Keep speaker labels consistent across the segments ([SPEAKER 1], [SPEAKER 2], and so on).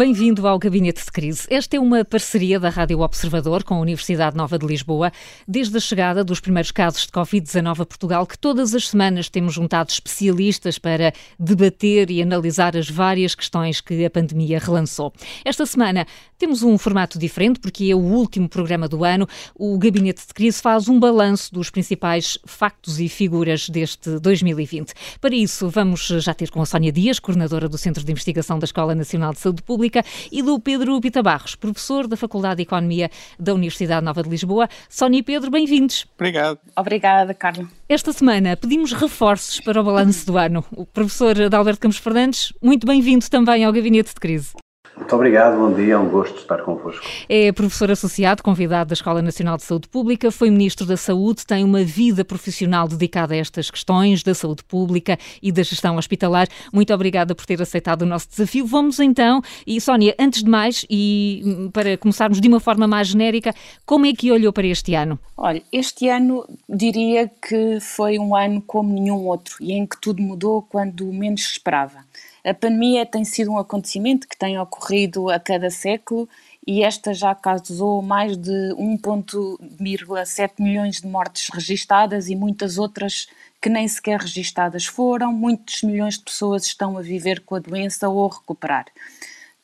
[SPEAKER 1] Bem-vindo ao Gabinete de Crise. Esta é uma parceria da Rádio Observador com a Universidade Nova de Lisboa, desde a chegada dos primeiros casos de Covid-19 a Portugal, que todas as semanas temos juntado especialistas para debater e analisar as várias questões que a pandemia relançou. Esta semana temos um formato diferente, porque é o último programa do ano. O Gabinete de Crise faz um balanço dos principais factos e figuras deste 2020. Para isso, vamos já ter com a Sónia Dias, coordenadora do Centro de Investigação da Escola Nacional de Saúde Pública, Pública e do Pedro Pita Barros, professor da Faculdade de Economia da Universidade Nova de Lisboa. Sónia e Pedro, bem-vindos.
[SPEAKER 2] Obrigado.
[SPEAKER 3] Obrigada, Carla.
[SPEAKER 1] Esta semana pedimos reforços para o balanço do ano. O professor Adalberto Campos Fernandes, muito bem-vindo também ao Gabinete de Crise.
[SPEAKER 4] Muito obrigado, bom dia, é um gosto estar convosco.
[SPEAKER 1] É professor associado, convidado da Escola Nacional de Saúde Pública, foi Ministro da Saúde, tem uma vida profissional dedicada a estas questões da saúde pública e da gestão hospitalar. Muito obrigada por ter aceitado o nosso desafio. Vamos então, e Sónia, antes de mais, e hum, para começarmos de uma forma mais genérica, como é que olhou para este ano?
[SPEAKER 3] Olha, este ano diria que foi um ano como nenhum outro e em que tudo mudou quando menos se esperava. A pandemia tem sido um acontecimento que tem ocorrido a cada século e esta já causou mais de 1,7 milhões de mortes registadas e muitas outras que nem sequer registadas foram. Muitos milhões de pessoas estão a viver com a doença ou a recuperar.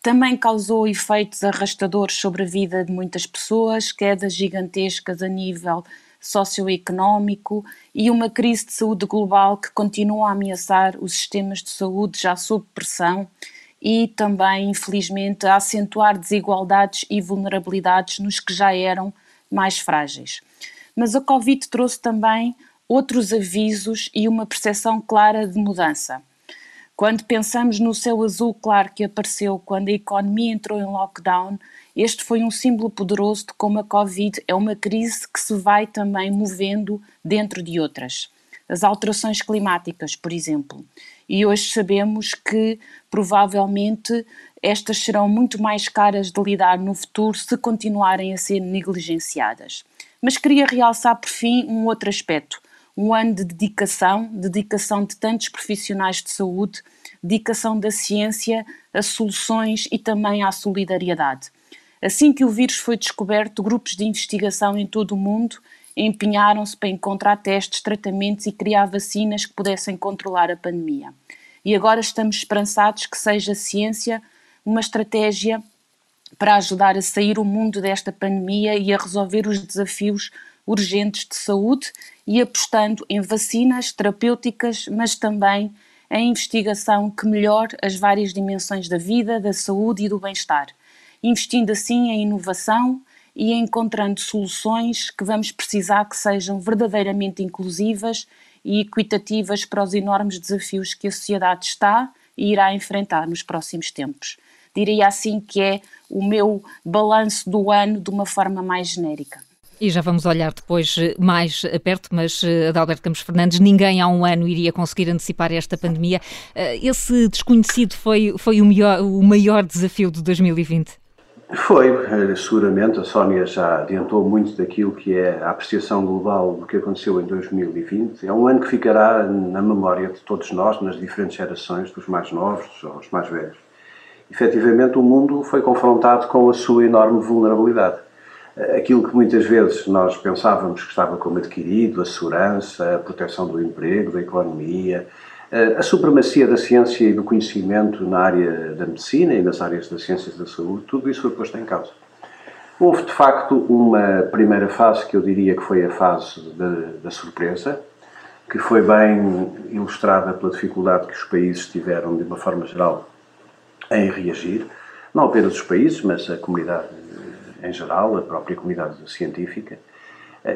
[SPEAKER 3] Também causou efeitos arrastadores sobre a vida de muitas pessoas, quedas gigantescas a nível socioeconómico e uma crise de saúde global que continua a ameaçar os sistemas de saúde já sob pressão e também, infelizmente, a acentuar desigualdades e vulnerabilidades nos que já eram mais frágeis. Mas a Covid trouxe também outros avisos e uma percepção clara de mudança. Quando pensamos no céu azul claro que apareceu quando a economia entrou em lockdown, este foi um símbolo poderoso de como a Covid é uma crise que se vai também movendo dentro de outras. As alterações climáticas, por exemplo. E hoje sabemos que provavelmente estas serão muito mais caras de lidar no futuro se continuarem a ser negligenciadas. Mas queria realçar por fim um outro aspecto, um ano de dedicação, dedicação de tantos profissionais de saúde, dedicação da ciência a soluções e também à solidariedade. Assim que o vírus foi descoberto, grupos de investigação em todo o mundo empenharam-se para encontrar testes, tratamentos e criar vacinas que pudessem controlar a pandemia. E agora estamos esperançados que seja a ciência uma estratégia para ajudar a sair o mundo desta pandemia e a resolver os desafios urgentes de saúde e apostando em vacinas terapêuticas, mas também em investigação que melhore as várias dimensões da vida, da saúde e do bem-estar investindo assim em inovação e encontrando soluções que vamos precisar que sejam verdadeiramente inclusivas e equitativas para os enormes desafios que a sociedade está e irá enfrentar nos próximos tempos. Diria assim que é o meu balanço do ano de uma forma mais genérica.
[SPEAKER 1] E já vamos olhar depois eh, mais perto, mas eh, Adalberto Campos Fernandes, ninguém há um ano iria conseguir antecipar esta pandemia. Eh, esse desconhecido foi, foi o, melhor, o maior desafio de 2020?
[SPEAKER 4] Foi, eh, seguramente, a Sónia já adiantou muito daquilo que é a apreciação global do que aconteceu em 2020. É um ano que ficará na memória de todos nós, nas diferentes gerações, dos mais novos aos mais velhos. Efetivamente, o mundo foi confrontado com a sua enorme vulnerabilidade. Eh, aquilo que muitas vezes nós pensávamos que estava como adquirido, a segurança, a proteção do emprego, da economia, a supremacia da ciência e do conhecimento na área da medicina e nas áreas das ciências da saúde, tudo isso foi posto em causa. Houve, de facto, uma primeira fase que eu diria que foi a fase da surpresa, que foi bem ilustrada pela dificuldade que os países tiveram, de uma forma geral, em reagir. Não apenas os países, mas a comunidade em geral, a própria comunidade científica.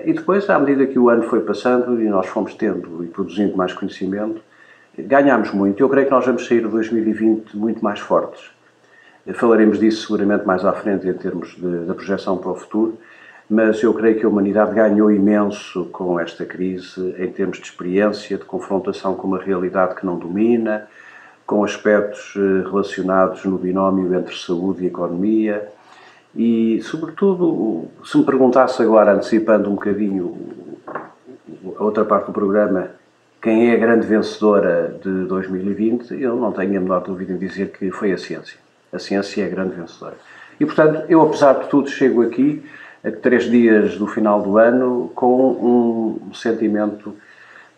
[SPEAKER 4] E depois, à medida que o ano foi passando e nós fomos tendo e produzindo mais conhecimento, ganhámos muito. Eu creio que nós vamos sair de 2020 muito mais fortes. Falaremos disso seguramente mais à frente em termos da projeção para o futuro, mas eu creio que a humanidade ganhou imenso com esta crise em termos de experiência, de confrontação com uma realidade que não domina, com aspectos eh, relacionados no binómio entre saúde e economia. E, sobretudo, se me perguntasse agora, antecipando um bocadinho a outra parte do programa, quem é a grande vencedora de 2020, eu não tenho a menor dúvida em dizer que foi a ciência. A ciência é a grande vencedora. E, portanto, eu, apesar de tudo, chego aqui, a três dias do final do ano, com um sentimento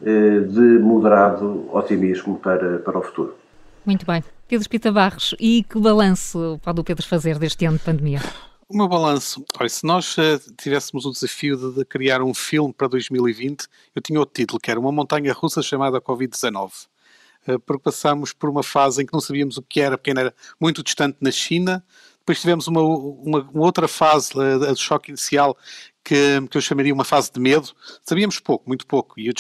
[SPEAKER 4] eh, de moderado otimismo para, para o futuro.
[SPEAKER 1] Muito bem. Pedro Espita Barros, e que balanço pode o Pedro fazer deste ano de pandemia?
[SPEAKER 2] O meu balanço, olha, se nós uh, tivéssemos o desafio de, de, criar um filme para 2020, eu tinha outro título, que era Uma Montanha Russa chamada Covid-19. Uh, porque passámos por uma fase em que não sabíamos o que era, porque ainda era muito distante na China, depois tivemos uma, uma, uma outra fase, a, a do choque inicial, que, que, eu chamaria uma fase de medo. Sabíamos pouco, muito pouco, e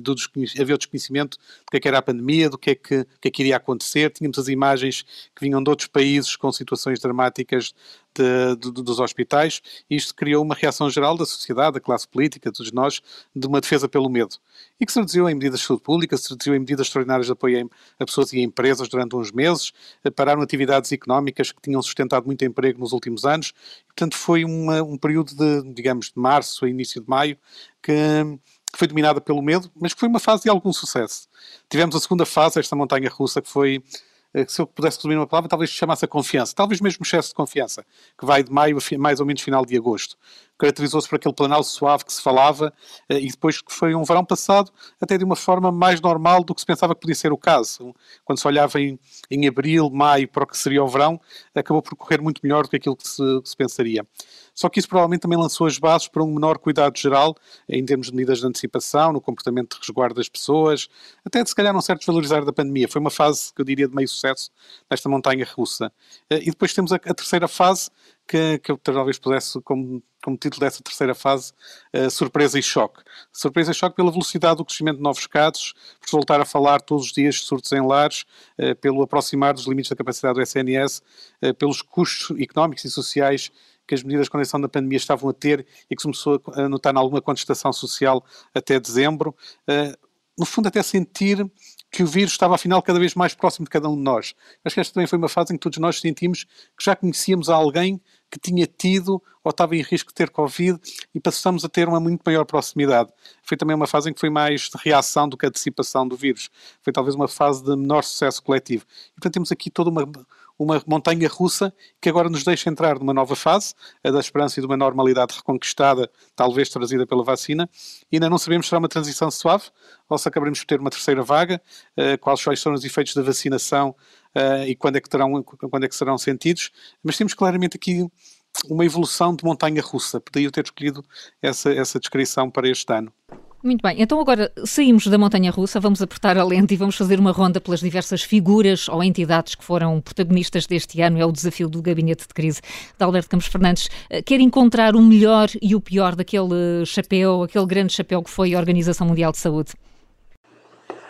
[SPEAKER 2] do havia o desconhecimento do que, é que era a pandemia, do que é que, que, é que iria acontecer. Tínhamos as imagens que vinham de outros países com situações dramáticas de, de, dos hospitais, e isto criou uma reação geral da sociedade, da classe política, de todos nós, de uma defesa pelo medo. E que se reduziu em medidas de saúde pública, se reduziu em medidas extraordinárias de apoio a pessoas e a empresas durante uns meses, pararam atividades económicas que tinham sustentado muito emprego nos últimos anos, portanto foi uma, um período de, digamos, de março a início de maio, que foi dominada pelo medo, mas que foi uma fase de algum sucesso. Tivemos a segunda fase, esta montanha russa, que foi eh, se eu pudesse resumir uma palavra, talvez chamasse a confiança, talvez mesmo excesso de confiança, que vai de maio a mais ou menos final de agosto. Caracterizou-se por aquele planal suave que se falava eh, e depois que foi um verão passado até de uma forma mais normal do que se pensava que podia ser o caso. Quando se olhava em, em abril, maio para o que seria o verão, acabou por correr muito melhor do que aquilo que se, que se pensaria. Só que isso provavelmente também lançou as bases para um menor cuidado geral em termos de medidas de antecipação, no comportamento de resguardo das pessoas, até de se calhar um certo desvalorizar da pandemia. Foi uma fase que eu diria de meio sucesso nesta montanha russa. Eh, e depois temos a, a terceira fase, que, que eu talvez pudesse, como, como título dessa terceira fase, uh, surpresa e choque. Surpresa e choque pela velocidade do crescimento de novos casos, por voltar a falar todos os dias de surtos em lares, uh, pelo aproximar dos limites da capacidade do SNS, uh, pelos custos económicos e sociais que as medidas de contenção da pandemia estavam a ter e que se começou a notar alguma contestação social até dezembro. no fundo, até sentir que o vírus estava afinal cada vez mais próximo de cada um de nós. Acho que esta também foi uma fase em que todos nós sentimos que já conhecíamos alguém que tinha tido ou estava em risco de ter Covid e passamos a ter uma muito maior proximidade. Foi também uma fase em que foi mais de reação do que dissipação do vírus. Foi talvez uma fase de menor sucesso coletivo. E, portanto, temos aqui toda uma, uma montanha russa que agora nos deixa entrar numa nova fase, a da esperança e de uma normalidade reconquistada, talvez trazida pela vacina. E ainda não sabemos se será uma transição suave ou se acabaremos por ter uma terceira vaga, uh, quais são os efeitos da vacinação uh, e quando é, que terão, quando é que serão sentidos. Mas temos claramente aqui uma evolução de montanha russa, daí eu ter escolhido essa, essa descrição para este ano.
[SPEAKER 1] Muito bem, então agora saímos da montanha russa, vamos apertar a lente e vamos fazer uma ronda pelas diversas figuras ou entidades que foram protagonistas deste ano. É o desafio do Gabinete de Crise de Alberto Campos Fernandes. Eh, quer encontrar o melhor e o pior daquele chapéu, aquele grande chapéu que foi a Organização Mundial de Saúde?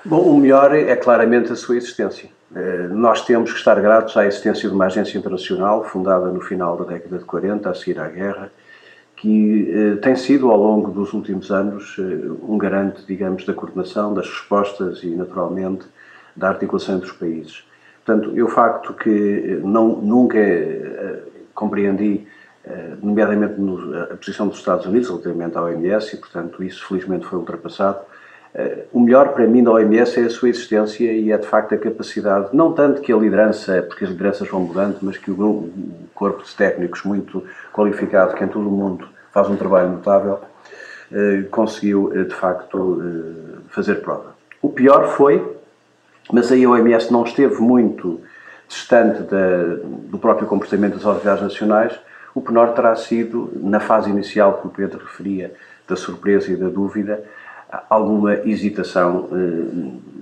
[SPEAKER 4] Bom, o melhor é claramente a sua existência. Eh, nós temos que estar gratos à existência de uma agência internacional fundada no final da década de 40, a seguir à guerra, que eh, tem sido, ao longo dos últimos anos, eh, um garante, digamos, da coordenação, das respostas e, naturalmente, da articulação entre os países. Portanto, eu facto que não, nunca eh, compreendi, nomeadamente a posição dos Estados Unidos relativamente à OMS, e, portanto, isso felizmente foi ultrapassado. O melhor para mim da OMS é a sua existência e é de facto a capacidade, não tanto que a liderança, porque as lideranças vão mudando, mas que o corpo de técnicos muito qualificado, que em todo o mundo faz um trabalho notável, eh, conseguiu eh, de facto eh, fazer prova. O pior foi, mas aí a OMS não esteve muito distante da, do próprio comportamento das autoridades nacionais, o penor terá sido, na fase inicial que o Pedro referia, da surpresa e da dúvida, alguma hesitação,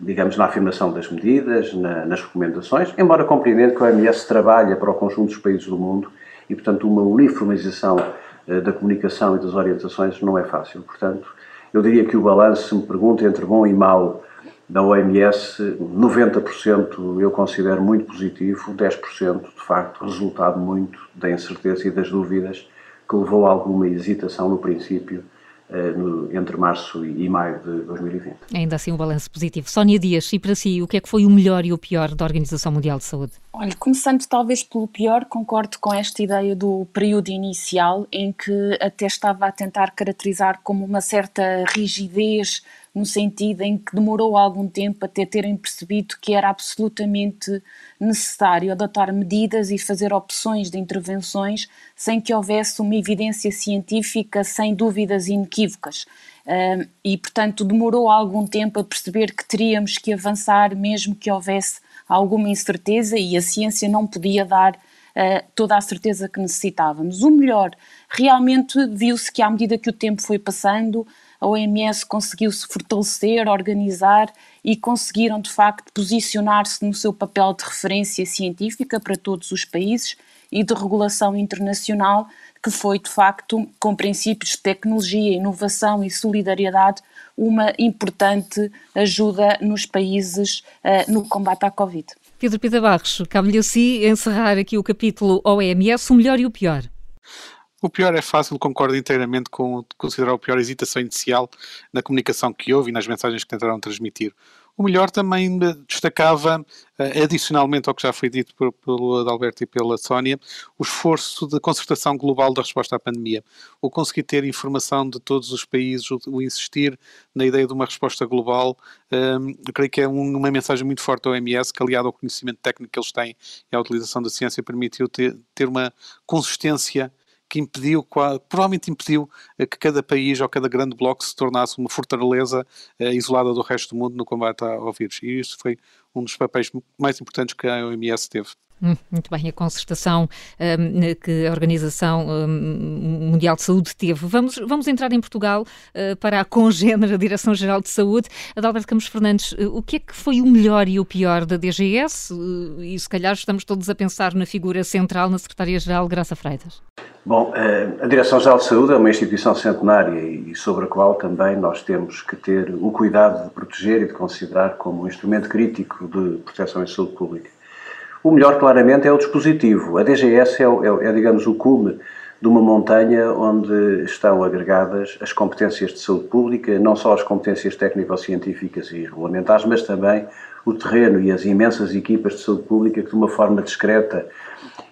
[SPEAKER 4] digamos, na afirmação das medidas, nas recomendações, embora compreendendo que a OMS trabalha para o conjunto dos países do mundo e, portanto, uma uniformização eh, da comunicação e das orientações não é fácil. Portanto, eu diria que o balanço, se me pergunta, entre bom e mau da OMS, 90% eu considero muito positivo, 10% de facto resultado muito da incerteza e das dúvidas que levou a alguma hesitação no princípio eh, no, entre março e maio de 2020.
[SPEAKER 1] Ainda assim, um balanço positivo. Sónia Dias, e para si, o que é que foi o melhor e o pior da Organização Mundial de Saúde?
[SPEAKER 3] Olha, começando talvez pelo pior, concordo com esta ideia do período inicial, em que até estava a tentar caracterizar como uma certa rigidez no sentido em que demorou algum tempo até terem percebido que era absolutamente necessário adotar medidas e fazer opções de intervenções sem que houvesse uma evidência científica sem dúvidas inequívocas. e, portanto, demorou algum tempo a perceber que teríamos que avançar, mesmo que houvesse alguma incerteza, e a ciência não podia dar uh, toda a certeza que necessitávamos. O melhor, realmente viu-se que à medida que o tempo foi passando, a OMS conseguiu se fortalecer, organizar e conseguiram de facto posicionar-se no seu papel de referência científica para todos os países e de regulação internacional, que foi de facto, com princípios de tecnologia, inovação e solidariedade, uma importante ajuda nos países uh, no combate à Covid.
[SPEAKER 1] Pedro Pita Barros, cabe-lhe si encerrar aqui o capítulo OMS, o melhor e o pior.
[SPEAKER 2] O pior é fácil, concordo inteiramente com considerar o pior a hesitação inicial na comunicação que houve e nas mensagens que tentaram transmitir. O melhor também destacava, eh, adicionalmente ao que já foi dito pelo Adalberto e pela Sónia, o esforço de concertação global da resposta à pandemia. O conseguir ter informação de todos os países, o insistir na ideia de uma resposta global, ehm, creio que é uma mensagem muito forte da OMS, que aliado ao conhecimento técnico que eles têm e à utilização da ciência, permitiu ter uma consistência que impediu, provavelmente impediu eh, que cada país ou cada grande bloco se tornasse uma fortaleza eh, isolada do resto do mundo no combate ao vírus. E isso foi um dos papéis mais importantes que a OMS teve.
[SPEAKER 1] Hum, muito bem, a concertação um, que a Organização um, Mundial de Saúde teve. Vamos, vamos entrar em Portugal uh, para a congênera Direção-Geral de Saúde. Adalberto Campos Fernandes, uh, o que é que foi o melhor e o pior da DGS? Uh, e se calhar estamos todos a pensar na figura central, na Secretaria-Geral Graça Freitas.
[SPEAKER 4] Bom, a Direção-Geral de Saúde é uma instituição centenária e sobre a qual também nós temos que ter o cuidado de proteger e de considerar como um instrumento crítico de proteção em saúde pública. O melhor, claramente, é o dispositivo. A DGS é, é, é, digamos, o cume de uma montanha onde estão agregadas as competências de saúde pública, não só as competências técnico-científicas e regulamentares, mas também o terreno e as imensas equipas de saúde pública que, de uma forma discreta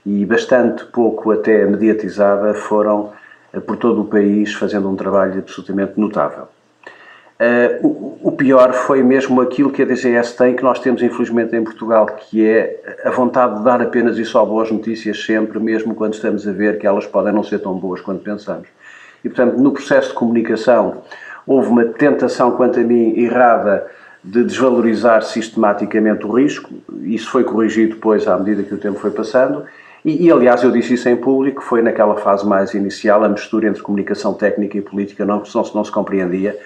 [SPEAKER 4] e bastante pouco até mediatizada, foram eh, por todo o país fazendo um trabalho absolutamente notável. Uh, o, o, pior foi mesmo aquilo que a DGS tem, que nós temos infelizmente em Portugal, que é a vontade de dar apenas e só boas notícias sempre, mesmo quando estamos a ver que elas podem não ser tão boas quanto pensamos. E portanto, no processo de comunicação, houve uma tentação, quanto a mim, errada de desvalorizar sistematicamente o risco. Isso foi corrigido depois à medida que o tempo foi passando. E, e, aliás, eu disse isso em público, foi naquela fase mais inicial, a mistura entre comunicação técnica e política não, não, não se compreendia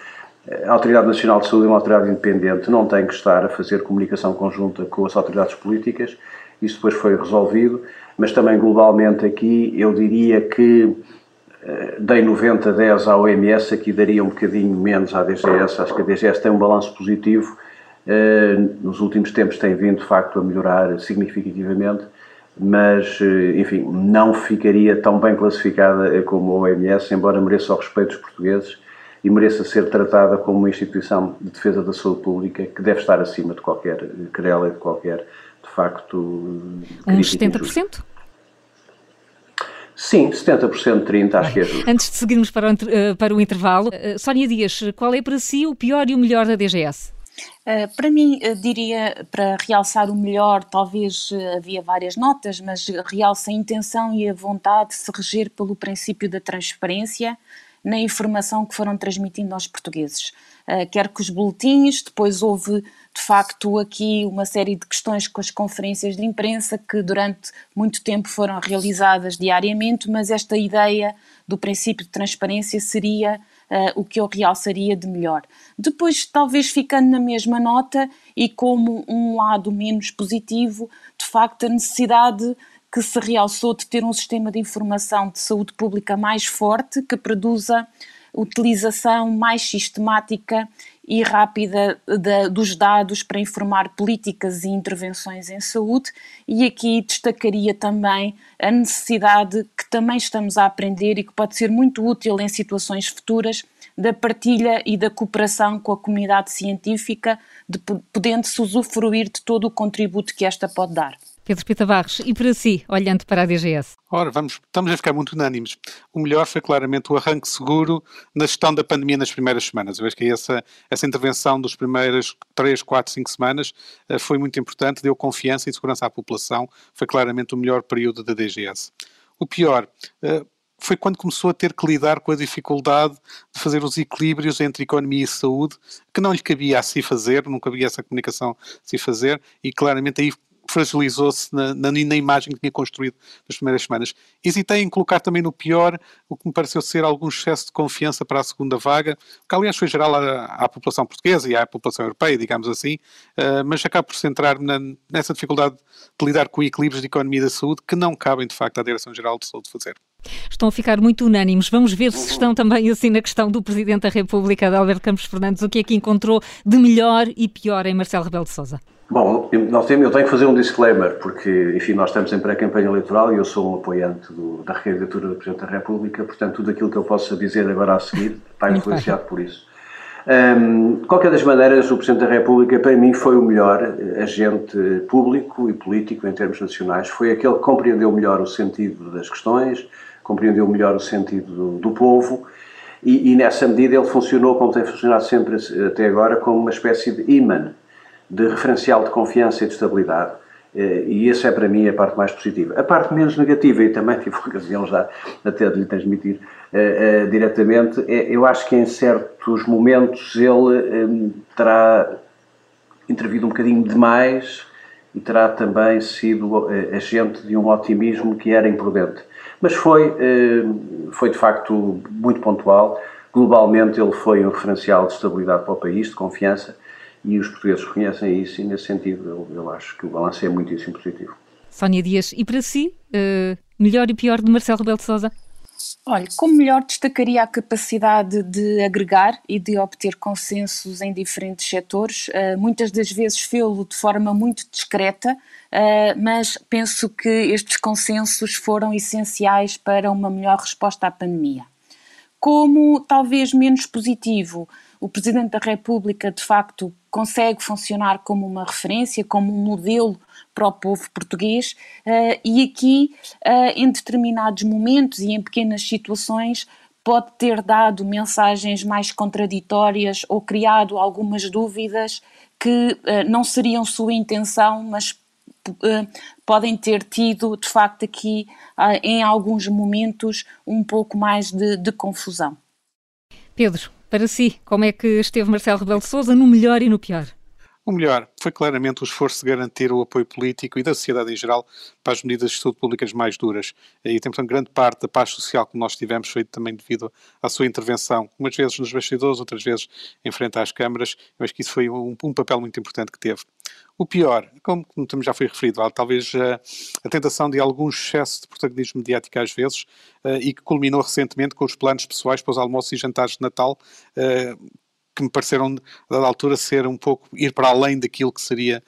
[SPEAKER 4] a Autoridade Nacional de Saúde é uma autoridade independente, não tem que estar a fazer comunicação conjunta com as autoridades políticas, isso depois foi resolvido, mas também globalmente aqui eu diria que eh, dei 90-10 à OMS, aqui daria um bocadinho menos à DGS, acho que a DGS tem um balanço positivo, eh, nos últimos tempos tem vindo de facto a melhorar significativamente, mas eh, enfim, não ficaria tão bem classificada como a OMS, embora mereça o respeito dos portugueses, e mereça ser tratada como uma instituição de defesa da saúde pública que deve estar acima de qualquer querela e de qualquer, de facto,
[SPEAKER 1] Uns 70%?
[SPEAKER 4] Sim, 70%, 30%, acho que é justo.
[SPEAKER 1] Antes de seguirmos para o, eh, para o intervalo, eh, Sónia Dias, qual é para si o pior e o melhor da DGS?
[SPEAKER 3] Uh, para mim, uh, diria, para realçar o melhor, talvez uh, havia várias notas, mas realça a intenção e a vontade de se reger pelo princípio da transparência, na informação que foram transmitindo aos portugueses. Uh, quer que os boletins, depois houve de facto aqui uma série de questões com as conferências de imprensa que durante muito tempo foram realizadas diariamente, mas esta ideia do princípio de transparência seria uh, o que eu realçaria de melhor. Depois, talvez ficando na mesma nota e como um lado menos positivo, de facto, a necessidade que se realçou de ter um sistema de informação de saúde pública mais forte, que produza utilização mais sistemática e rápida de, dos dados para informar políticas e intervenções em saúde, e aqui destacaria também a necessidade que também estamos a aprender e que pode ser muito útil em situações futuras da partilha e da cooperação com a comunidade científica, de, podendo-se usufruir de todo o contributo que esta pode dar.
[SPEAKER 1] Pedro Pita Barros, e para si, olhando para a DGS?
[SPEAKER 2] Ora, vamos, estamos a ficar muito unânimes. O melhor foi claramente o arranque seguro na gestão da pandemia nas primeiras semanas. Eu acho que essa, essa intervenção dos primeiras 3, 4, 5 semanas uh, foi muito importante, deu confiança e segurança à população, foi claramente o melhor período da DGS. O pior, uh, foi quando começou a ter que lidar com a dificuldade de fazer os equilíbrios entre economia e saúde, que não lhe cabia a si fazer, não cabia essa comunicação a si fazer, e claramente aí fragilizou-se na, na, na, imagem que tinha construído nas primeiras semanas. Hesitei em colocar também no pior o que me pareceu ser algum excesso de confiança para a segunda vaga, que aliás foi geral à, à população portuguesa e à população europeia, digamos assim, uh, mas acaba por centrar-me nessa dificuldade de lidar com equilíbrios de economia e da saúde que não cabem de facto à Direção-Geral de Saúde fazer.
[SPEAKER 1] Estão a ficar muito unânimes. Vamos ver se estão também assim na questão do Presidente da República, de Alberto Campos Fernandes, o que é que encontrou de melhor e pior em Marcelo Rebelo de Sousa.
[SPEAKER 4] Bom, eu tenho que fazer um disclaimer, porque, enfim, nós estamos em pré-campanha eleitoral e eu sou um apoiante do, da recandidatura do Presidente da República, portanto, tudo aquilo que eu possa dizer agora a seguir está influenciado por isso. Um, de qualquer das maneiras, o Presidente da República, para mim, foi o melhor agente público e político em termos nacionais. Foi aquele que compreendeu melhor o sentido das questões, compreendeu melhor o sentido do, do povo e, e, nessa medida, ele funcionou, como tem funcionado sempre até agora, como uma espécie de imã de referencial de confiança e de estabilidade. Eh, e essa é para mim a parte mais positiva. A parte menos negativa, e também tive ocasião já até de lhe transmitir uh, uh, diretamente, é, eu acho que em certos momentos ele terá intervido um bocadinho demais e terá também sido agente de um otimismo que era imprudente. Mas foi, foi de facto muito pontual. Globalmente ele foi um referencial de estabilidade para o país, de confiança, e os portugueses reconhecem isso e nesse sentido eu, eu acho que o balanço é muitíssimo positivo.
[SPEAKER 1] Sónia Dias, e para si, uh, melhor e pior de Marcelo Rebelo de Sousa?
[SPEAKER 3] Olha, como melhor destacaria a capacidade de agregar e de obter consensos em diferentes setores. Uh, muitas das vezes fê-lo de forma muito discreta, uh, mas penso que estes consensos foram essenciais para uma melhor resposta à pandemia. Como talvez menos positivo, o Presidente da República, de facto, consegue funcionar como uma referência, como um modelo para o povo português, uh, e aqui, uh, em determinados momentos e em pequenas situações, pode ter dado mensagens mais contraditórias ou criado algumas dúvidas que uh, não seriam sua intenção, mas podem ter tido, de facto, aqui, em alguns momentos, um pouco mais de, de confusão.
[SPEAKER 1] Pedro, para si, como é que esteve Marcelo Rebelo de Sousa no melhor e no pior?
[SPEAKER 2] O melhor foi claramente o esforço de garantir o apoio político e da sociedade em geral para as medidas de saúde públicas mais duras. E tem, portanto, grande parte da paz social que nós tivemos foi também devido à sua intervenção, umas vezes nos bastidores, outras vezes em frente às câmaras. Eu acho que isso foi um, um papel muito importante que teve. O pior, como, já foi referido, talvez uh, a tentação de algum excesso de protagonismo mediático às vezes uh, e que culminou recentemente com os planos pessoais para os almoços e jantares de Natal, uh, que me pareceram, a dada altura, ser um pouco ir para além daquilo que seria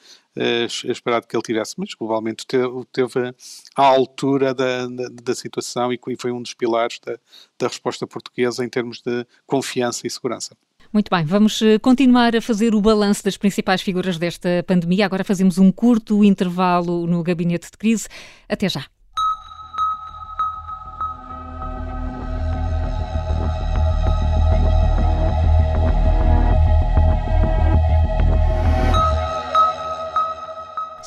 [SPEAKER 2] esperado que ele tivesse, mas globalmente teve, teve à altura da, da, da situação e, foi um dos pilares da, da resposta portuguesa em termos de confiança e segurança.
[SPEAKER 1] Muito bem, vamos eh, continuar a fazer o balanço das principais figuras desta pandemia. Agora fazemos um curto intervalo no gabinete de crise. Até já.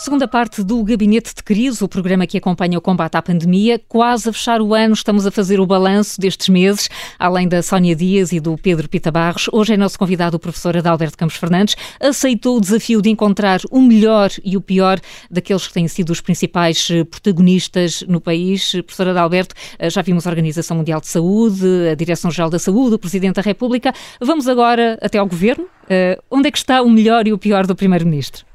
[SPEAKER 1] Segunda parte do Gabinete de Crise, o programa que acompanha o combate à pandemia. Quase a fechar o ano, estamos a fazer o balanço destes meses, além da Sónia Dias e do Pedro Pita Barros. Hoje é nosso convidado o professor Adalberto Campos Fernandes. Aceitou o desafio de encontrar o melhor e o pior daqueles que têm sido os principais eh, protagonistas no país. Professor Adalberto, eh, já vimos a Organização Mundial de Saúde, a Direção-Geral da Saúde, o Presidente da República. Vamos agora até ao Governo. Uh, onde é que está o melhor e o pior do Primeiro-Ministro?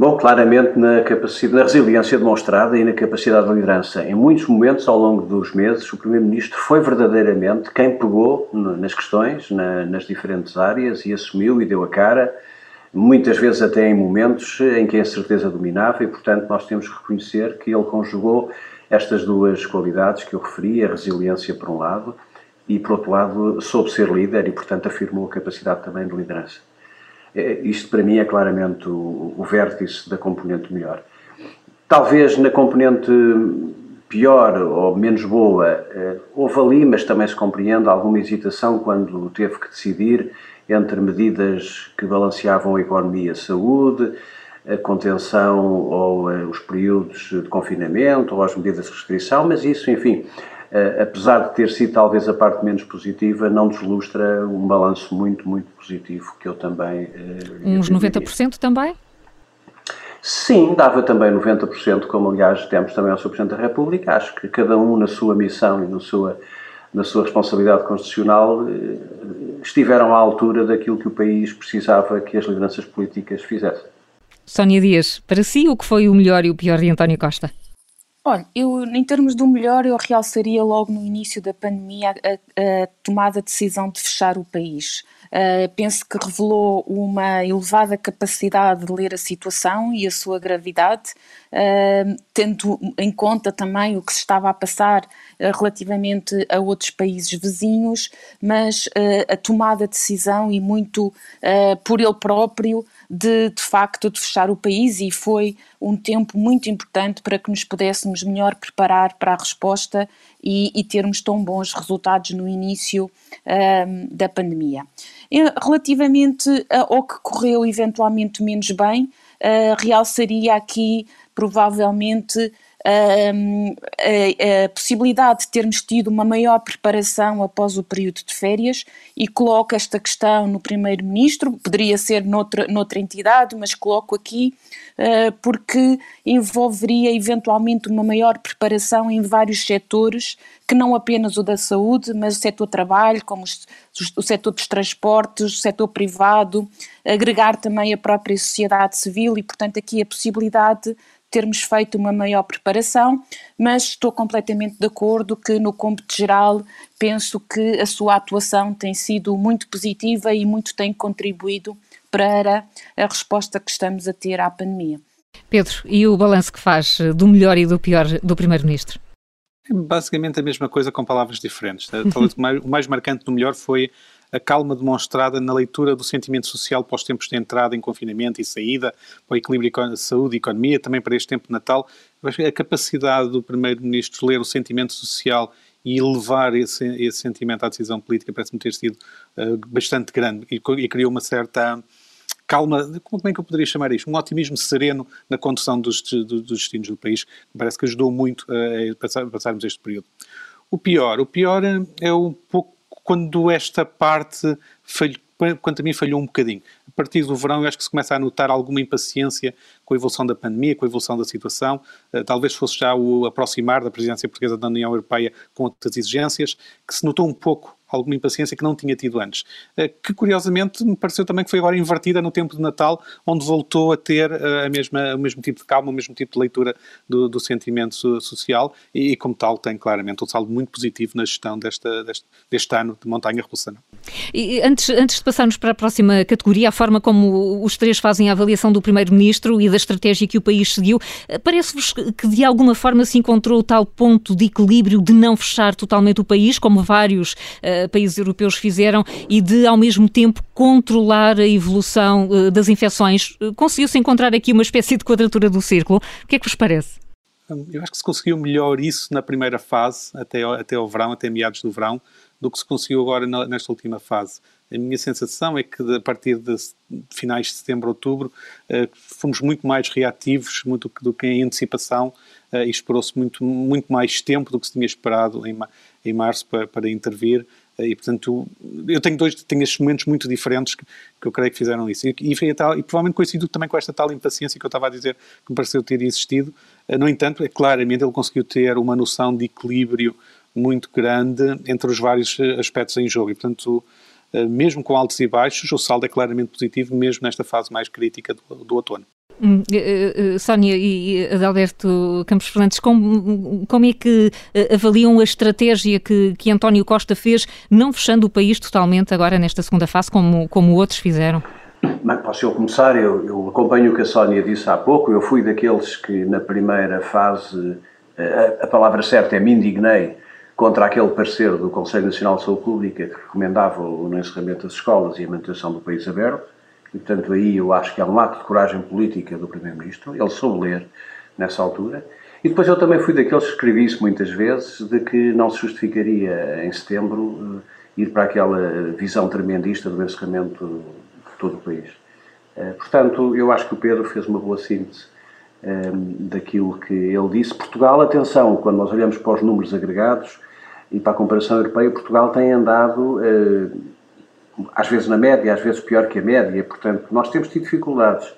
[SPEAKER 4] Bom, claramente na, capacidade, na resiliência demonstrada e na capacidade de liderança. Em muitos momentos, ao longo dos meses, o Primeiro-Ministro foi verdadeiramente quem pegou nas questões, na, nas diferentes áreas e assumiu e deu a cara, muitas vezes até em momentos em que a incerteza dominava e, portanto, nós temos que reconhecer que ele conjugou estas duas qualidades que eu referi, a resiliência por um lado e, por outro lado, soube ser líder e, portanto, afirmou a capacidade também de liderança. É, isto para mim é claramente o, vértice da componente melhor. talvez na componente pior ou menos boa, houve ali, mas também se compreende, alguma hesitação quando teve que decidir entre medidas que balanceavam a economia e a saúde, a contenção ou os períodos de confinamento ou as medidas de restrição, mas isso, enfim, apesar de ter sido talvez a parte menos positiva, não deslustra um balanço muito, muito positivo que eu também.
[SPEAKER 1] Uns 90% também?
[SPEAKER 4] Sim, dava também 90%, como aliás temos também ao Sr. Presidente da República. Acho que cada um na sua missão e na sua, na sua responsabilidade constitucional eh, estiveram à altura daquilo que o país precisava que as lideranças políticas fizessem.
[SPEAKER 1] Sónia Dias, para si o que foi o melhor e o pior de António Costa?
[SPEAKER 3] Olha, eu, em termos do melhor, eu realçaria logo no início da pandemia a, a tomada de decisão de fechar o país. Uh, penso que revelou uma elevada capacidade de ler a situação e a sua gravidade, uh, tendo em conta também o que se estava a passar uh, relativamente a outros países vizinhos, mas a tomada de decisão e muito por ele próprio de, de facto de fechar o país e foi um tempo muito importante para que nos pudéssemos melhor preparar para a resposta e, e termos tão bons resultados no início da pandemia. Relativamente ao que correu eventualmente menos bem, uh, realçaria aqui provavelmente a, a, possibilidade de termos tido uma maior preparação após o período de férias e coloco esta questão no Primeiro-Ministro, poderia ser noutra, noutra entidade, mas coloco aqui uh, porque envolveria eventualmente uma maior preparação em vários setores, que não apenas o da saúde, mas o setor trabalho, como os, o setor dos transportes, o setor privado, agregar também a própria sociedade civil e, portanto, aqui a possibilidade termos feito uma maior preparação, mas estou completamente de acordo que no cômputo geral penso que a sua atuação tem sido muito positiva e muito tem contribuído para a resposta que estamos a ter à pandemia.
[SPEAKER 1] Pedro, e o balanço que faz do melhor e do pior do Primeiro-Ministro?
[SPEAKER 2] É basicamente a mesma coisa com palavras diferentes. o mais marcante do melhor foi a calma demonstrada na leitura do sentimento social para os tempos de entrada em confinamento e saída, para o equilíbrio saúde e economia, também para este tempo de Natal. A capacidade do Primeiro-Ministro ler o sentimento social e levar esse, esse sentimento à decisão política parece-me ter sido uh, bastante grande e, e, criou uma certa calma, como é que eu poderia chamar isto? Um otimismo sereno na condução dos, dos destinos do país, que parece que ajudou muito a, passar, a passarmos este período. O pior, o pior é, é um pouco quando esta parte falhou, quanto a mim falhou um bocadinho. A partir do verão eu acho que se começa a notar alguma impaciência com a evolução da pandemia, com a evolução da situação, uh, talvez fosse já o aproximar da presidência portuguesa da União Europeia com outras exigências, que se notou um pouco alguma impaciência que não tinha tido antes. Eh, que curiosamente me pareceu também que foi agora invertida no tempo de Natal, onde voltou a ter eh, a mesma, o mesmo tipo de calma, o mesmo tipo de leitura do, do sentimento social e, como tal, tem claramente um saldo muito positivo na gestão desta, deste, deste ano de montanha russa.
[SPEAKER 1] E antes, antes de passarmos para a próxima categoria, a forma como os três fazem a avaliação do Primeiro-Ministro e da estratégia que o país seguiu, eh, parece-vos que de alguma forma se encontrou tal ponto de equilíbrio de não fechar totalmente o país, como vários países europeus fizeram e de, ao mesmo tempo, controlar a evolução uh, das infecções. Uh, Conseguiu-se encontrar aqui uma espécie de quadratura do círculo. O que é que vos parece?
[SPEAKER 2] Hum, eu acho que se conseguiu melhor isso na primeira fase, até, até o verão, até meados do verão, do que se conseguiu agora nesta última fase. A minha sensação é que a partir de finais de setembro, outubro, fomos muito mais reativos muito do que em antecipação e esperou-se muito, muito mais tempo do que se tinha esperado em, em março para, para intervir e, portanto, eu tenho dois, tenho estes momentos muito diferentes que, que eu creio que fizeram isso. E, e, tal, e provavelmente coincidiu também com esta tal impaciência que eu estava a dizer que me pareceu ter existido. Eh, no entanto, é claramente ele conseguiu ter uma noção de equilíbrio muito grande entre os vários eh, aspectos em jogo. E, portanto, eh, mesmo com altos e baixos, o saldo é claramente positivo, mesmo nesta fase mais crítica do, do outono.
[SPEAKER 1] Hum, uh, uh, Sónia e Adalberto Campos Fernandes, como, como é que avaliam a estratégia que, que António Costa fez, não fechando o país totalmente agora nesta segunda fase, como, como outros fizeram?
[SPEAKER 4] Bem, posso eu começar? Eu, eu, acompanho o que a Sónia disse há pouco. Eu fui daqueles que, na primeira fase, a, a palavra certa é me indignei contra aquele parecer do Conselho Nacional de Saúde Pública que recomendava o encerramento das escolas e a manutenção do país aberto. Portanto, aí eu acho que há um ato de coragem política do Primeiro-Ministro. Ele soube ler nessa altura. E depois eu também fui daqueles que escrevi isso muitas vezes, de que não se justificaria em setembro ir para aquela visão tremendista do encerramento de todo o país. Portanto, eu acho que o Pedro fez uma boa síntese daquilo que ele disse. Portugal, atenção, quando nós olhamos para os números agregados e para a comparação europeia, Portugal tem andado às vezes na média, às vezes pior que a média, portanto, nós temos tido dificuldades.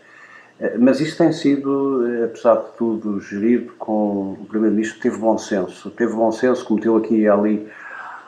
[SPEAKER 4] Eh, mas isto tem sido, eh, apesar de tudo, gerido com o Primeiro-Ministro teve bom senso. Teve bom senso, cometeu aqui e ali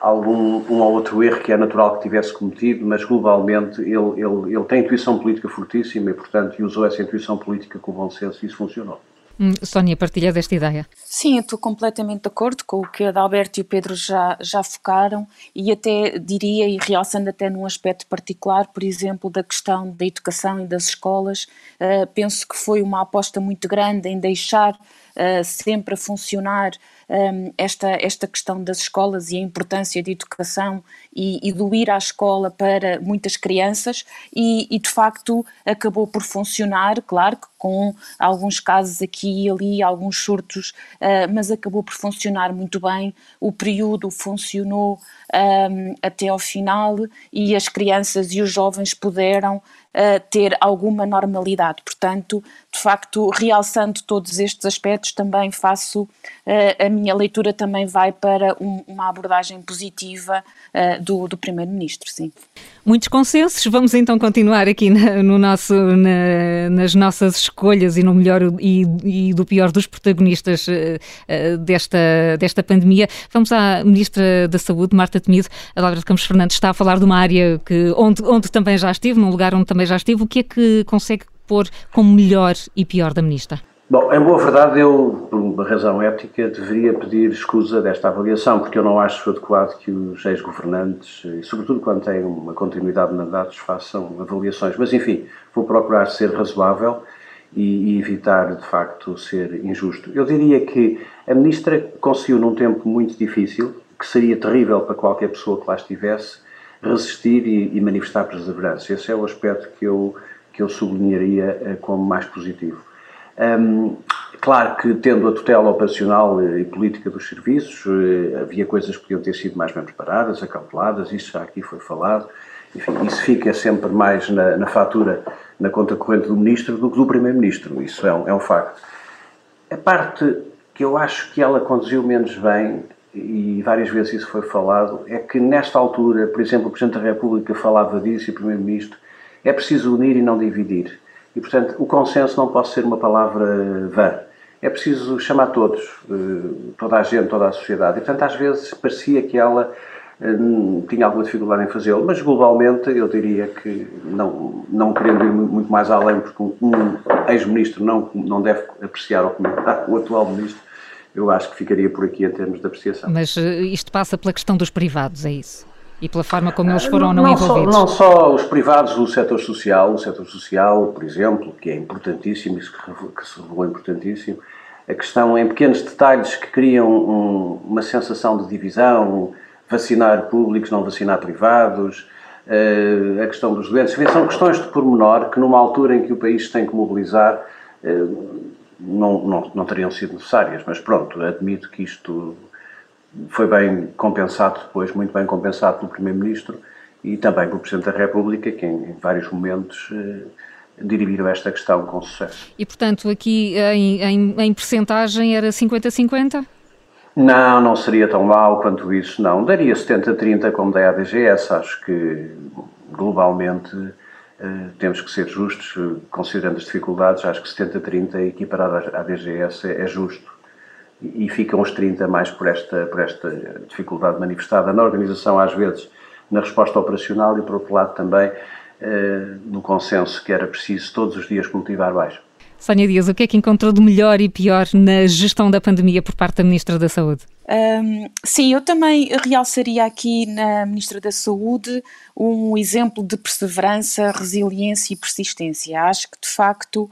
[SPEAKER 4] algum um ou outro erro que é natural que tivesse cometido, mas globalmente ele, ele, ele tem intuição política fortíssima e, portanto, usou essa intuição política com bom senso e isso funcionou.
[SPEAKER 1] Hum, Sónia, partilha desta ideia?
[SPEAKER 3] Sim, estou completamente de acordo com o que a Adalberto e o Pedro já, já focaram e até diria, e realçando até num aspecto particular, por exemplo, da questão da educação e das escolas, uh, penso que foi uma aposta muito grande em deixar uh, sempre a funcionar um, esta, esta questão das escolas e a importância de educação e, e do ir à escola para muitas crianças e, e, de facto acabou por funcionar, claro que com alguns casos aqui e ali, alguns surtos, uh, mas acabou por funcionar muito bem, o período funcionou um, até ao final e as crianças e os jovens puderam uh, ter alguma normalidade. Portanto, de facto, realçando todos estes aspectos, também faço uh, a minha leitura também vai para um, uma abordagem positiva do, do Primeiro-Ministro, sim.
[SPEAKER 1] Muitos consensos. Vamos então continuar aqui na, no nosso, na, nas nossas escolhas e no melhor e, e do pior dos protagonistas uh, desta, desta pandemia. Vamos à Ministra da Saúde, Marta Temido. A Laura de Campos Fernandes está a falar de uma área que, onde, onde também já estive, num lugar onde também já estive. O que é que consegue pôr como melhor e pior da Ministra?
[SPEAKER 4] Bom, em boa verdade, eu, por uma razão ética, deveria pedir escusa desta avaliação, porque eu não acho adequado que os ex-governantes, e sobretudo quando têm uma continuidade de mandatos, façam avaliações. Mas, enfim, vou procurar ser razoável e, e evitar, de facto, ser injusto. Eu diria que a Ministra conseguiu, num tempo muito difícil, que seria terrível para qualquer pessoa que lá estivesse, resistir e, e manifestar perseverança. Esse é o aspecto que eu, que eu sublinharia eh, como mais positivo. Um, claro que, tendo a tutela operacional e política dos serviços, eh, havia coisas que podiam ter sido mais bem preparadas, acauteladas, isso já aqui foi falado. Enfim, isso fica sempre mais na, na fatura, na conta corrente do Ministro do que do Primeiro-Ministro, isso é um, é um facto. A parte que eu acho que ela conduziu menos bem, e várias vezes isso foi falado, é que nesta altura, por exemplo, o Presidente da República falava disso e o Primeiro-Ministro, é preciso unir e não dividir. E, portanto, o consenso não pode ser uma palavra vã. É preciso chamar todos, eh, toda a gente, toda a sociedade. E, portanto, às vezes parecia que ela eh, tinha alguma dificuldade em fazê-lo, mas globalmente eu diria que, não, não querendo ir muito mais além, porque um ex-ministro não, não deve apreciar ou comentar o atual ministro, eu acho que ficaria por aqui em termos de apreciação.
[SPEAKER 1] Mas eh, isto passa pela questão dos privados, é isso? E pela forma como eles foram não, não, envolvidos?
[SPEAKER 4] Só, não só os privados do setor social, o setor social, por exemplo, que é importantíssimo, isso que se revelou importantíssimo, a questão em pequenos detalhes que criam um, uma sensação de divisão, vacinar públicos, não vacinar privados, uh, a questão dos doentes, são questões de pormenor que numa altura em que o país tem que mobilizar uh, não, não, não teriam sido necessárias, mas pronto, admito que isto foi bem compensado depois, muito bem compensado pelo Primeiro-Ministro e também pelo Presidente da República, que em, vários momentos eh, dirigiram esta questão com sucesso.
[SPEAKER 1] E, portanto, aqui em, em, em percentagem era 50-50?
[SPEAKER 4] Não, não seria tão mau quanto isso, não. Daria 70-30 como da ADGS. Acho que, globalmente, eh, temos que ser justos, considerando as dificuldades. Acho que 70-30 equiparado à ADGS é, é justo e ficam os 30 mais por esta, por esta dificuldade manifestada na organização, às vezes, na resposta operacional e, por outro lado, também eh, no consenso que era preciso todos os dias cultivar baixo.
[SPEAKER 1] Sónia Dias, o que é que encontrou de melhor e pior na gestão da pandemia por parte da Ministra da Saúde?
[SPEAKER 3] Um, sim, eu também realçaria aqui na Ministra da Saúde um exemplo de perseverança, resiliência e persistência. Acho que, de facto, uh,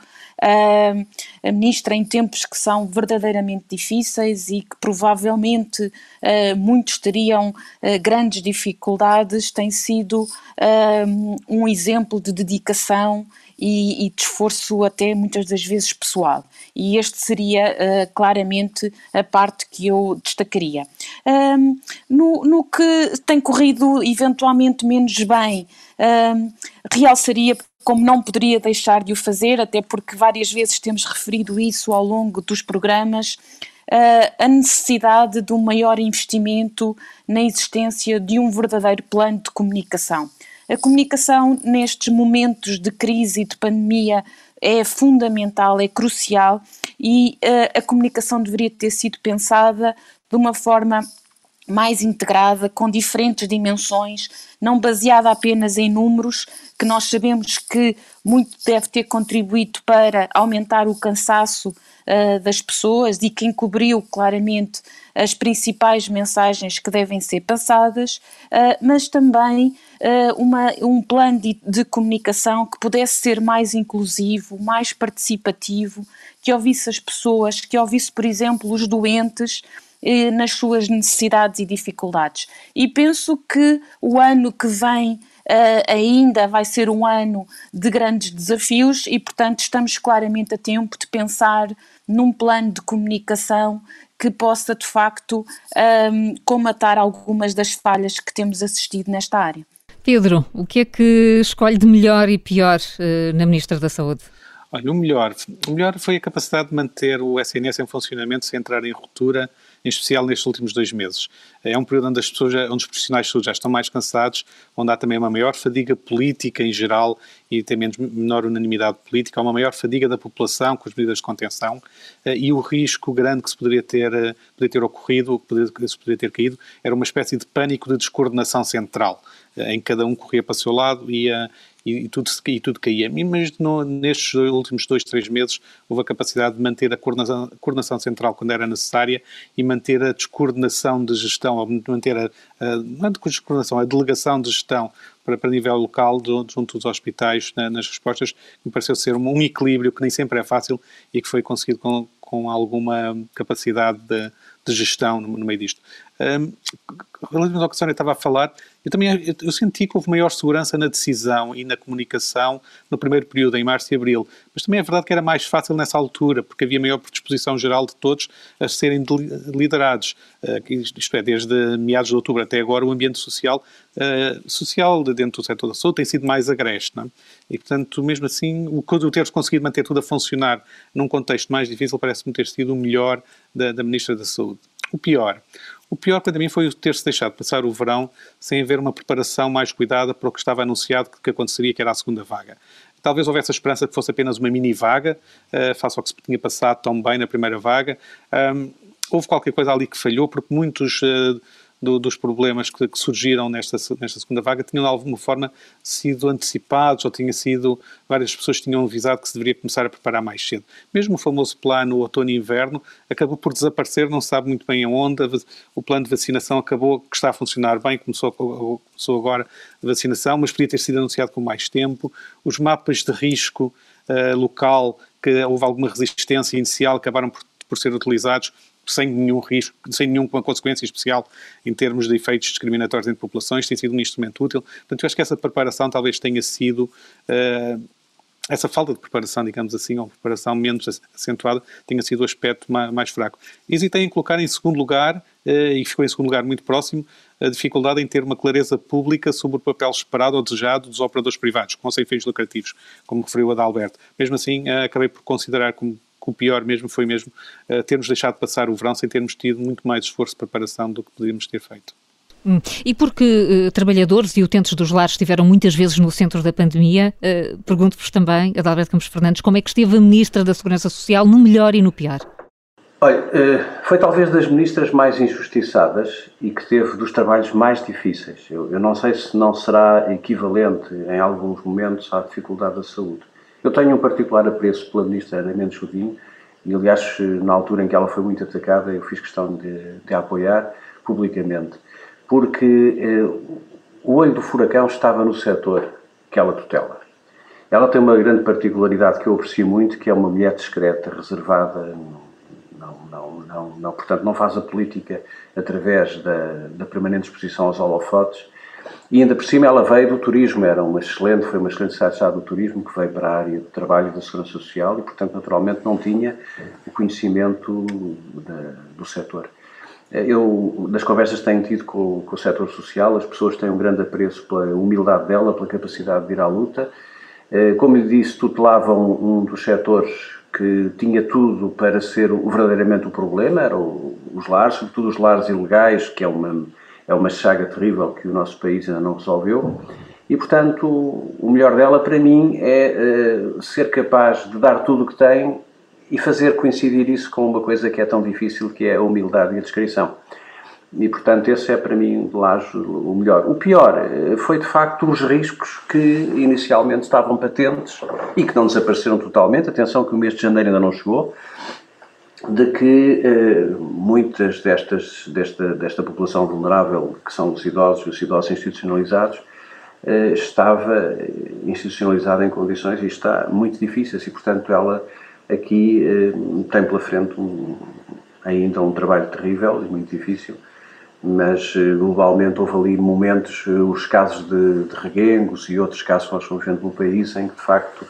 [SPEAKER 3] a Ministra, em tempos que são verdadeiramente difíceis e que provavelmente uh, muitos teriam uh, grandes dificuldades, tem sido um exemplo de dedicação e, e, de esforço até muitas das vezes pessoal. E este seria uh, claramente a parte que eu destacaria. Um, no, no, que tem corrido eventualmente menos bem, um, realçaria como não poderia deixar de o fazer, até porque várias vezes temos referido isso ao longo dos programas, uh, a necessidade de um maior investimento na existência de um verdadeiro plano de comunicação. A comunicação nestes momentos de crise e de pandemia é fundamental, é crucial e uh, a comunicação deveria ter sido pensada de uma forma mais integrada, com diferentes dimensões, não baseada apenas em números, que nós sabemos que muito deve ter contribuído para aumentar o cansaço uh, das pessoas e que encobriu claramente as principais mensagens que devem ser passadas, uh, mas também uh, uma, um plano de, de comunicação que pudesse ser mais inclusivo, mais participativo, que ouvisse as pessoas, que ouvisse, por exemplo, os doentes eh, nas suas necessidades e dificuldades. E penso que o ano que vem Uh, ainda vai ser um ano de grandes desafios e, portanto, estamos claramente a tempo de pensar num plano de comunicação que possa, de facto, um, ehm, comatar algumas das falhas que temos assistido nesta área.
[SPEAKER 1] Pedro, o que é que escolhe de melhor e pior uh, na Ministra da Saúde?
[SPEAKER 2] Olha, o melhor, o melhor foi a capacidade de manter o SNS em funcionamento sem entrar em ruptura, em especial nestes últimos dois meses. É um período onde as pessoas, onde os profissionais de saúde já estão mais cansados, onde há também uma maior fadiga política em geral e tem menos, menor unanimidade política, há uma maior fadiga da população com as medidas de contenção eh, e o risco grande que se poderia ter, eh, poderia ter ocorrido, que se poderia ter caído, era uma espécie de pânico de descoordenação central, eh, em que cada um corria para o seu lado e, e, tudo, e tudo caía. Mas no, nestes últimos dois, três meses houve a capacidade de manter a coordenação, coordenação, central quando era necessária e manter a descoordenação de gestão, ou manter a, a não a descoordenação, a delegação de gestão para, para nível local junto dos hospitais na, nas respostas, me pareceu ser um, um, equilíbrio que nem sempre é fácil e que foi conseguido com, com alguma capacidade de, de gestão no, no meio disto. Um, relativamente ao que a senhora estava a falar, eu também eu, eu senti que houve maior segurança na decisão e na comunicação no primeiro período, em março e abril. Mas também é verdade que era mais fácil nessa altura, porque havia maior predisposição geral de todos a serem liderados. Uh, isto é, desde meados de outubro até agora, o ambiente social, uh, social dentro do setor da saúde tem sido mais agreste. É? E, portanto, mesmo assim, o, o ter conseguido manter tudo a funcionar num contexto mais difícil parece-me ter sido o melhor da, da Ministra da Saúde. O pior. O pior para mim foi ter-se deixado passar o verão sem haver uma preparação mais cuidada para o que estava anunciado que aconteceria, que era a segunda vaga. Talvez houvesse a esperança que fosse apenas uma mini vaga, uh, face ao que se tinha passado tão bem na primeira vaga. Um, houve qualquer coisa ali que falhou, porque muitos uh, do, dos problemas que, que, surgiram nesta, nesta segunda vaga tinham de alguma forma sido antecipados ou tinha sido, várias pessoas tinham avisado que se deveria começar a preparar mais cedo. Mesmo o famoso plano outono e inverno acabou por desaparecer, não se sabe muito bem aonde, o plano de vacinação acabou, que está a funcionar bem, começou, começou agora a vacinação, mas podia ter sido anunciado com mais tempo. Os mapas de risco uh, local, que houve alguma resistência inicial, acabaram por, por ser utilizados sem nenhum risco, sem nenhuma consequência especial em termos de efeitos discriminatórios entre populações, tem sido um instrumento útil. Portanto, eu acho que essa preparação talvez tenha sido. Uh, essa falta de preparação, digamos assim, ou preparação menos acentuada, tenha sido o aspecto mais, fraco. Hesitei em colocar em segundo lugar, uh, e ficou em segundo lugar muito próximo, a dificuldade em ter uma clareza pública sobre o papel esperado ou desejado dos operadores privados, com sem fins lucrativos, como referiu a Adalberto. Mesmo assim, uh, acabei por considerar como que o pior mesmo foi mesmo uh, termos deixado passar o verão sem termos tido muito mais esforço de preparação do que podíamos ter feito.
[SPEAKER 1] Hum. E porque uh, trabalhadores e utentes dos lares estiveram muitas vezes no centro da pandemia, uh, pergunto-vos também, Adalberto Campos Fernandes, como é que esteve a Ministra da Segurança Social no melhor e no pior?
[SPEAKER 4] Olha, foi talvez das ministras mais injustiçadas e que teve dos trabalhos mais difíceis. Eu, eu não sei se não será equivalente em alguns momentos à dificuldade da saúde. Eu tenho um particular apreço pela ministra Ana Mendes Godinho e, aliás, na altura em que ela foi muito atacada, eu fiz questão de, de a apoiar publicamente, porque eh, o olho do furacão estava no setor que ela tutela. Ela tem uma grande particularidade que eu aprecio muito, que é uma mulher discreta, reservada, não, não, não, não, portanto, não faz a política através da, da permanente exposição aos holofotes, E ainda por cima ela veio do turismo, era uma excelente, foi uma excelente secretária do turismo que veio para a área do trabalho da segurança social e, portanto, naturalmente não tinha o conhecimento da, do setor. Eu, nas conversas que tenho tido com, com, o setor social, as pessoas têm um grande apreço pela humildade dela, pela capacidade de ir à luta. Eh, como lhe disse, tutelavam um dos setores que tinha tudo para ser verdadeiramente o problema, eram os lares, sobretudo os lares ilegais, que é uma é uma chaga terrível que o nosso país ainda não resolveu. E, portanto, o melhor dela para mim é uh, ser capaz de dar tudo o que tem e fazer coincidir isso com uma coisa que é tão difícil, que é a humildade e a descrição. E, portanto, esse é para mim, de lajo, o melhor. O pior eh, foi, de facto, os riscos que inicialmente estavam patentes e que não desapareceram totalmente. Atenção que o mês de janeiro ainda não chegou, de que eh, muitas destas, desta, desta população vulnerável, que são os idosos e os idosos institucionalizados, eh, estava institucionalizada em condições e está muito difíceis e, portanto, ela aqui eh, tem pela frente um, ainda um trabalho terrível e muito difícil, mas eh, globalmente houve ali momentos, eh, os casos de, de reguengos e outros casos que nós fomos vendo no país em que, de facto,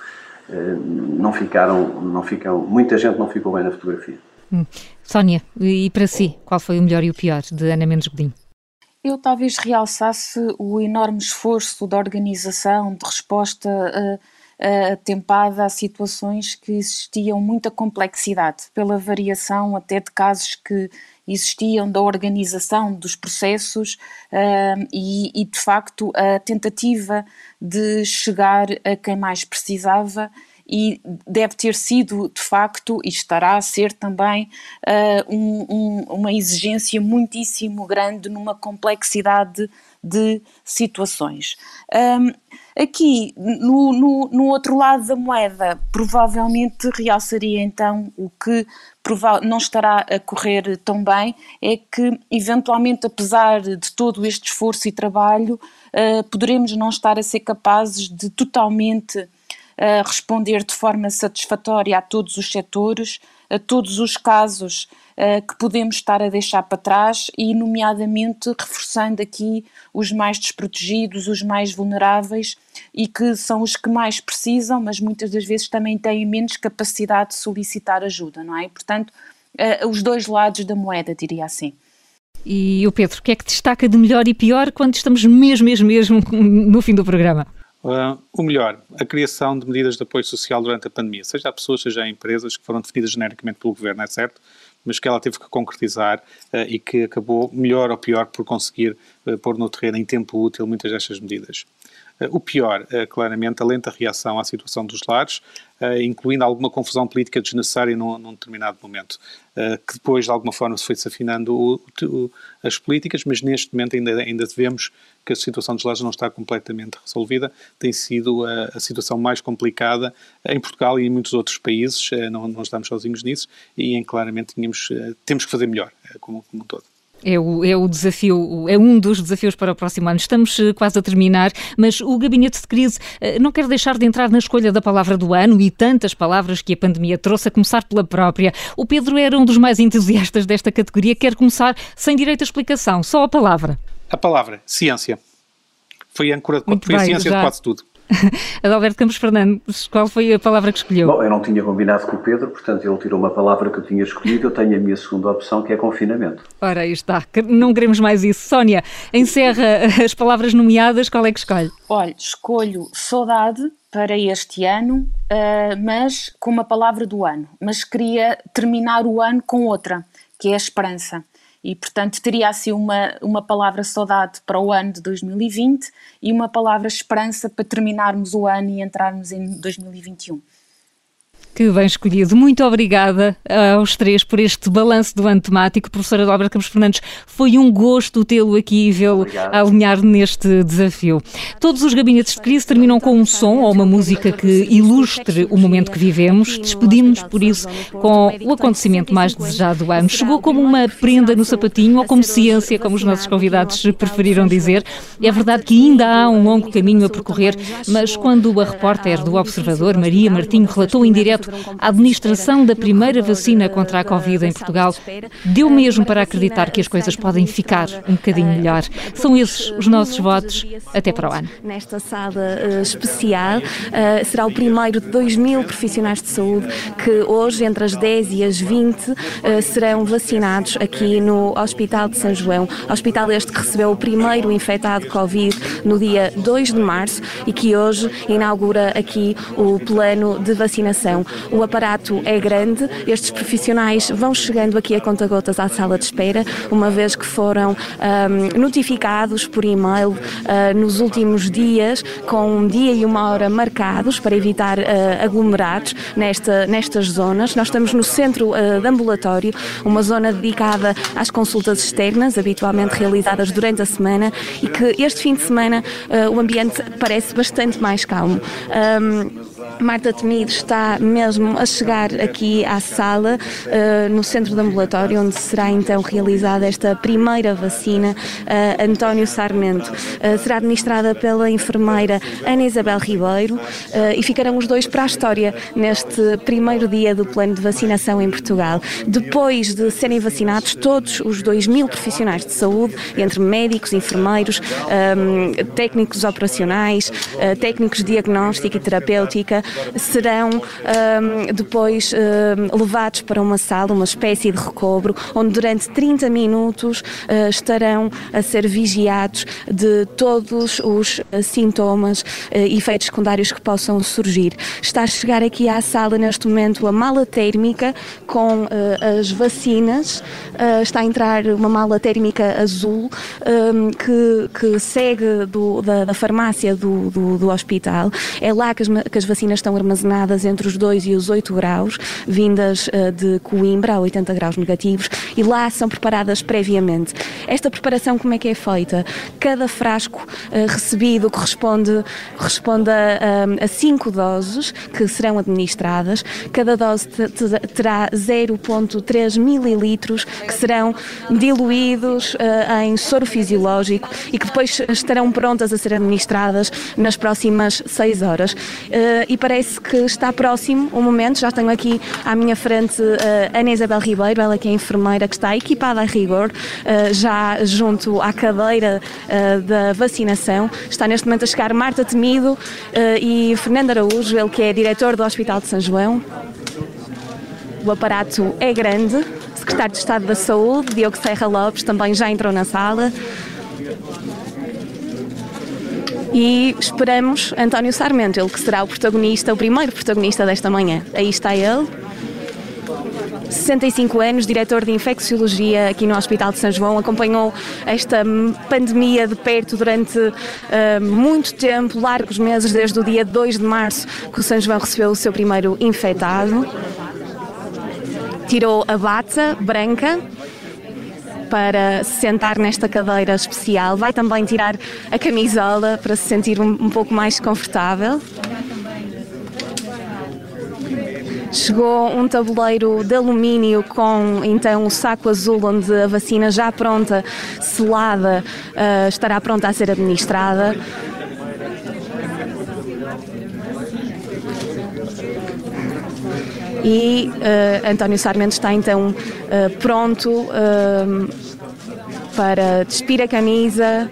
[SPEAKER 4] não ficaram, não ficam, muita gente não ficou bem na fotografia.
[SPEAKER 1] Hum. Sónia, e para si, qual foi o melhor e o pior de Ana Mendes Godinho?
[SPEAKER 3] Eu talvez realçasse o enorme esforço da organização de resposta uh, uh, atempada a situações que existiam muita complexidade, pela variação até de casos que existiam da organização dos processos uh, e, e, de facto, a tentativa de chegar a quem mais precisava e deve ter sido, de facto, e estará a ser também, uh, um, um, uma exigência muitíssimo grande numa complexidade de situações. Um, aqui, no, no, no, outro lado da moeda, provavelmente realçaria então o que não estará a correr tão bem, é que, eventualmente, apesar de todo este esforço e trabalho, uh, poderemos não estar a ser capazes de totalmente uh, responder de forma satisfatória a todos os setores, a todos os casos uh, que podemos estar a deixar para trás e, nomeadamente, reforçando aqui os mais desprotegidos, os mais vulneráveis e que são os que mais precisam, mas muitas das vezes também têm menos capacidade de solicitar ajuda, não é? portanto, uh, os dois lados da moeda, diria assim.
[SPEAKER 1] E o Pedro, o que é que destaca de melhor e pior quando estamos mesmo, mesmo, mesmo no fim do programa?
[SPEAKER 2] Uh, o melhor, a criação de medidas de apoio social durante a pandemia, seja a pessoas, seja a empresas, que foram definidas genericamente pelo governo, é certo, mas que ela teve que concretizar uh, e que acabou, melhor ou pior, por conseguir uh, pôr no terreno em tempo útil muitas destas medidas. O pior, claramente, a lenta reação à situação dos lares, incluindo alguma confusão política desnecessária num, num determinado momento, que depois, de alguma forma, se foi desafinando o, o, as políticas, mas neste momento ainda, ainda que a situação dos lares não está completamente resolvida, tem sido a, a, situação mais complicada em Portugal e em muitos outros países, não, não estamos sozinhos nisso, e em claramente tínhamos, temos que fazer melhor, como, como um todo.
[SPEAKER 1] É o, é o desafio, é um dos desafios para o próximo ano. Estamos eh, quase a terminar, mas o Gabinete de Crise eh, não quer deixar de entrar na escolha da palavra do ano e tantas palavras que a pandemia trouxe, a começar pela própria. O Pedro era um dos mais entusiastas desta categoria, quer começar sem direito a explicação, só a palavra.
[SPEAKER 2] A palavra, ciência. Foi a âncora, foi bem, a ciência já. de quase tudo.
[SPEAKER 1] Adalberto Campos Fernandes, qual foi a palavra que escolheu?
[SPEAKER 4] Bom, eu não tinha combinado com o Pedro, portanto ele tirou uma palavra que eu tinha escolhido, eu tenho a minha segunda opção, que é confinamento.
[SPEAKER 1] Ora, aí está, não queremos mais isso. Sónia, encerra as palavras nomeadas, qual é que escolhe?
[SPEAKER 3] Olha, escolho saudade para este ano, uh, mas com uma palavra do ano, mas queria terminar o ano com outra, que é a esperança e, portanto, teria assim uma, uma palavra saudade para o ano de 2020 e uma palavra esperança para terminarmos o ano e entrarmos em 2021.
[SPEAKER 1] Que bem escolhido. Muito obrigada aos três por este balanço do ano temático. Professora Dobra Campos Fernandes, foi um gosto tê-lo aqui e vê-lo alinhar neste desafio. Todos os gabinetes de crise terminam com um som ou uma música que ilustre o momento que vivemos. Despedimos, por isso, com o acontecimento mais desejado do ano. Chegou como uma prenda no sapatinho ou como ciência, como os nossos convidados preferiram dizer. É verdade que ainda há um longo caminho a percorrer, mas quando a repórter do Observador, Maria Martinho, relatou em direto A administração da primeira vacina contra a Covid em Portugal deu mesmo para acreditar que as coisas podem ficar um bocadinho melhor. São esses os nossos votos. Até para o ano.
[SPEAKER 5] Nesta sala uh, especial, uh, será o primeiro de 2 mil profissionais de saúde que hoje, entre as 10 e as 20, uh, serão vacinados aqui no Hospital de São João. Hospital este que recebeu o primeiro infectado Covid no dia 2 de março e que hoje inaugura aqui o plano de vacinação. O aparato é grande, estes profissionais vão chegando aqui a conta-gotas à sala de espera, uma vez que foram um, notificados por e-mail uh, nos últimos dias, com um dia e uma hora marcados para evitar uh, aglomerados nesta, nestas zonas. Nós estamos no centro uh, de ambulatório, uma zona dedicada às consultas externas, habitualmente realizadas durante a semana, e que este fim de semana o ambiente parece bastante mais calmo. Um, Marta Temido está mesmo a chegar aqui à sala, uh, no centro de ambulatório, onde será então realizada esta primeira vacina, uh, António Sarmento. Uh, será administrada pela enfermeira Ana Isabel Ribeiro e ficarão os dois para a história neste primeiro dia do plano de vacinação em Portugal. Depois de serem vacinados todos os 2 mil profissionais de saúde, entre médicos, enfermeiros, um, técnicos operacionais, técnicos de diagnóstica e terapêutica, serão um, depois um, levados para uma sala, uma espécie de recobro, onde durante 30 minutos uh, estarão a ser vigiados de todos os uh, sintomas e uh, efeitos secundários que possam surgir. Está a chegar aqui à sala neste momento a mala térmica com as vacinas, está a entrar uma mala térmica azul que, que segue do, da, da, farmácia do, do, do, hospital. É lá que as, que as vacinas estão armazenadas entre os 2 e os 8 graus, vindas uh, de Coimbra a 80 graus negativos, e lá são preparadas previamente. Esta preparação como é que é feita? Cada frasco uh, recebido corresponde, corresponde a 5 doses que serão administradas. Cada dose terá 0,3 mililitros que serão diluídos uh, em soro fisiológico e que depois estarão prontas a ser administradas nas próximas 6 horas. E parece que está próximo o momento. Já tenho aqui à minha frente uh, Ana Isabel Ribeiro, ela que é enfermeira, que está equipada a rigor, uh, já junto à cadeira uh, da vacinação. Está neste momento a chegar Marta Temido e Fernando Araújo, ele que é diretor do Hospital de São João. O aparato é grande. Secretário de Estado da Saúde, Diogo Serra Lopes, também já entrou na sala e esperamos António Sarmento, ele que será o protagonista, o primeiro protagonista desta manhã. Aí está ele. 65 anos, diretor de infecciologia aqui no Hospital de São João, acompanhou esta pandemia de perto durante uh, muito tempo, largos meses, desde o dia 2 de março, que o São João recebeu o seu primeiro infectado. Tirou a bata branca para se sentar nesta cadeira especial. Vai também tirar a camisola para se sentir um, um pouco mais confortável. Chegou um tabuleiro de alumínio com então o saco azul onde a vacina já pronta, selada, uh, estará pronta a ser administrada. E uh, António Sarmento está então uh, pronto para despir a camisa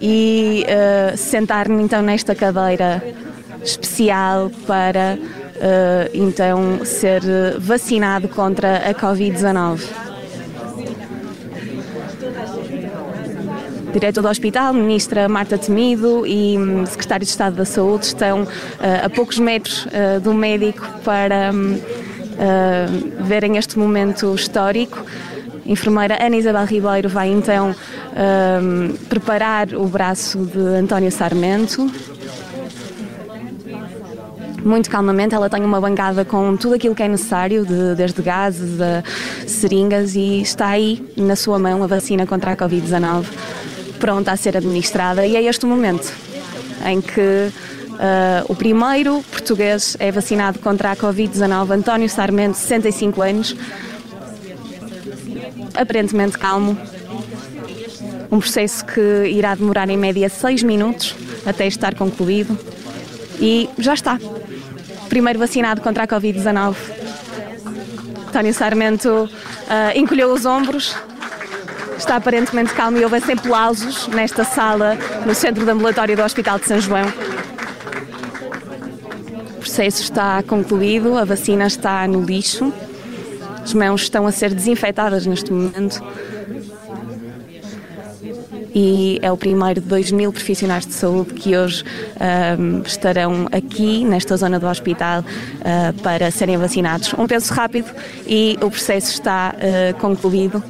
[SPEAKER 5] e uh, sentar-me então nesta cadeira especial para uh, então ser vacinado contra a Covid-19. Diretor do Hospital, Ministra Marta Temido e um, Secretário de Estado da Saúde estão uh, a poucos metros uh, do médico para um, uh, verem este momento histórico enfermeira Ana Isabel Ribeiro vai então um, preparar o braço de António Sarmento. Muito calmamente, ela tem uma bancada com tudo aquilo que é necessário, de, desde gases a seringas, e está aí na sua mão a vacina contra a Covid-19, pronta a ser administrada. E é este o momento em que uh, o primeiro português é vacinado contra a Covid-19, António Sarmento, 65 anos aparentemente calmo. Um processo que irá demorar em média seis minutos até estar concluído. E já está. primeiro vacinado contra a Covid-19. António Sarmento uh, encolheu os ombros, está aparentemente calmo e houve aplausos nesta sala no centro do ambulatório do Hospital de São João. O processo está concluído, a vacina está no lixo, as mãos estão a ser desinfetadas neste momento e é o primeiro de 2 mil profissionais de saúde que hoje um, estarão aqui nesta zona do hospital uh, para serem vacinados. Um penso rápido e o processo está uh, concluído.